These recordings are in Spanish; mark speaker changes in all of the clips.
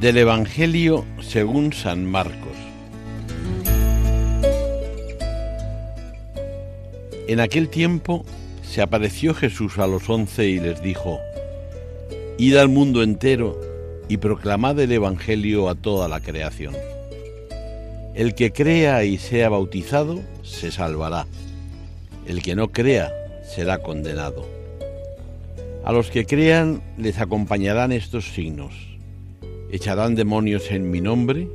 Speaker 1: Del Evangelio según San Marcos. En aquel tiempo se apareció Jesús a los once y les dijo, Id al mundo entero y proclamad el Evangelio a toda la creación. El que crea y sea bautizado se salvará. El que no crea será condenado. A los que crean les acompañarán estos signos echarán demonios en mi nombre,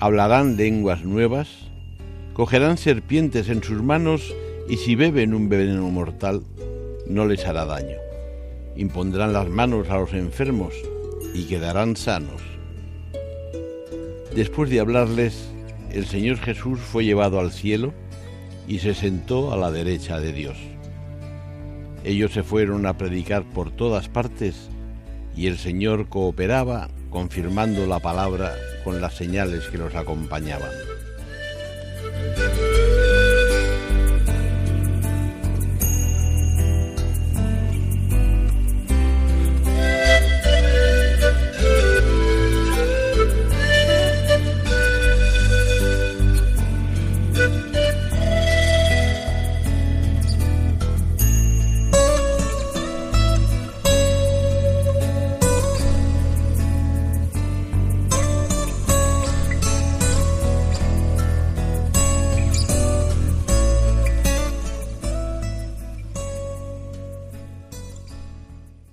Speaker 1: hablarán lenguas nuevas, cogerán serpientes en sus manos y si beben un veneno mortal no les hará daño. Impondrán las manos a los enfermos y quedarán sanos. Después de hablarles, el Señor Jesús fue llevado al cielo y se sentó a la derecha de Dios. Ellos se fueron a predicar por todas partes y el Señor cooperaba confirmando la palabra con las señales que los acompañaban.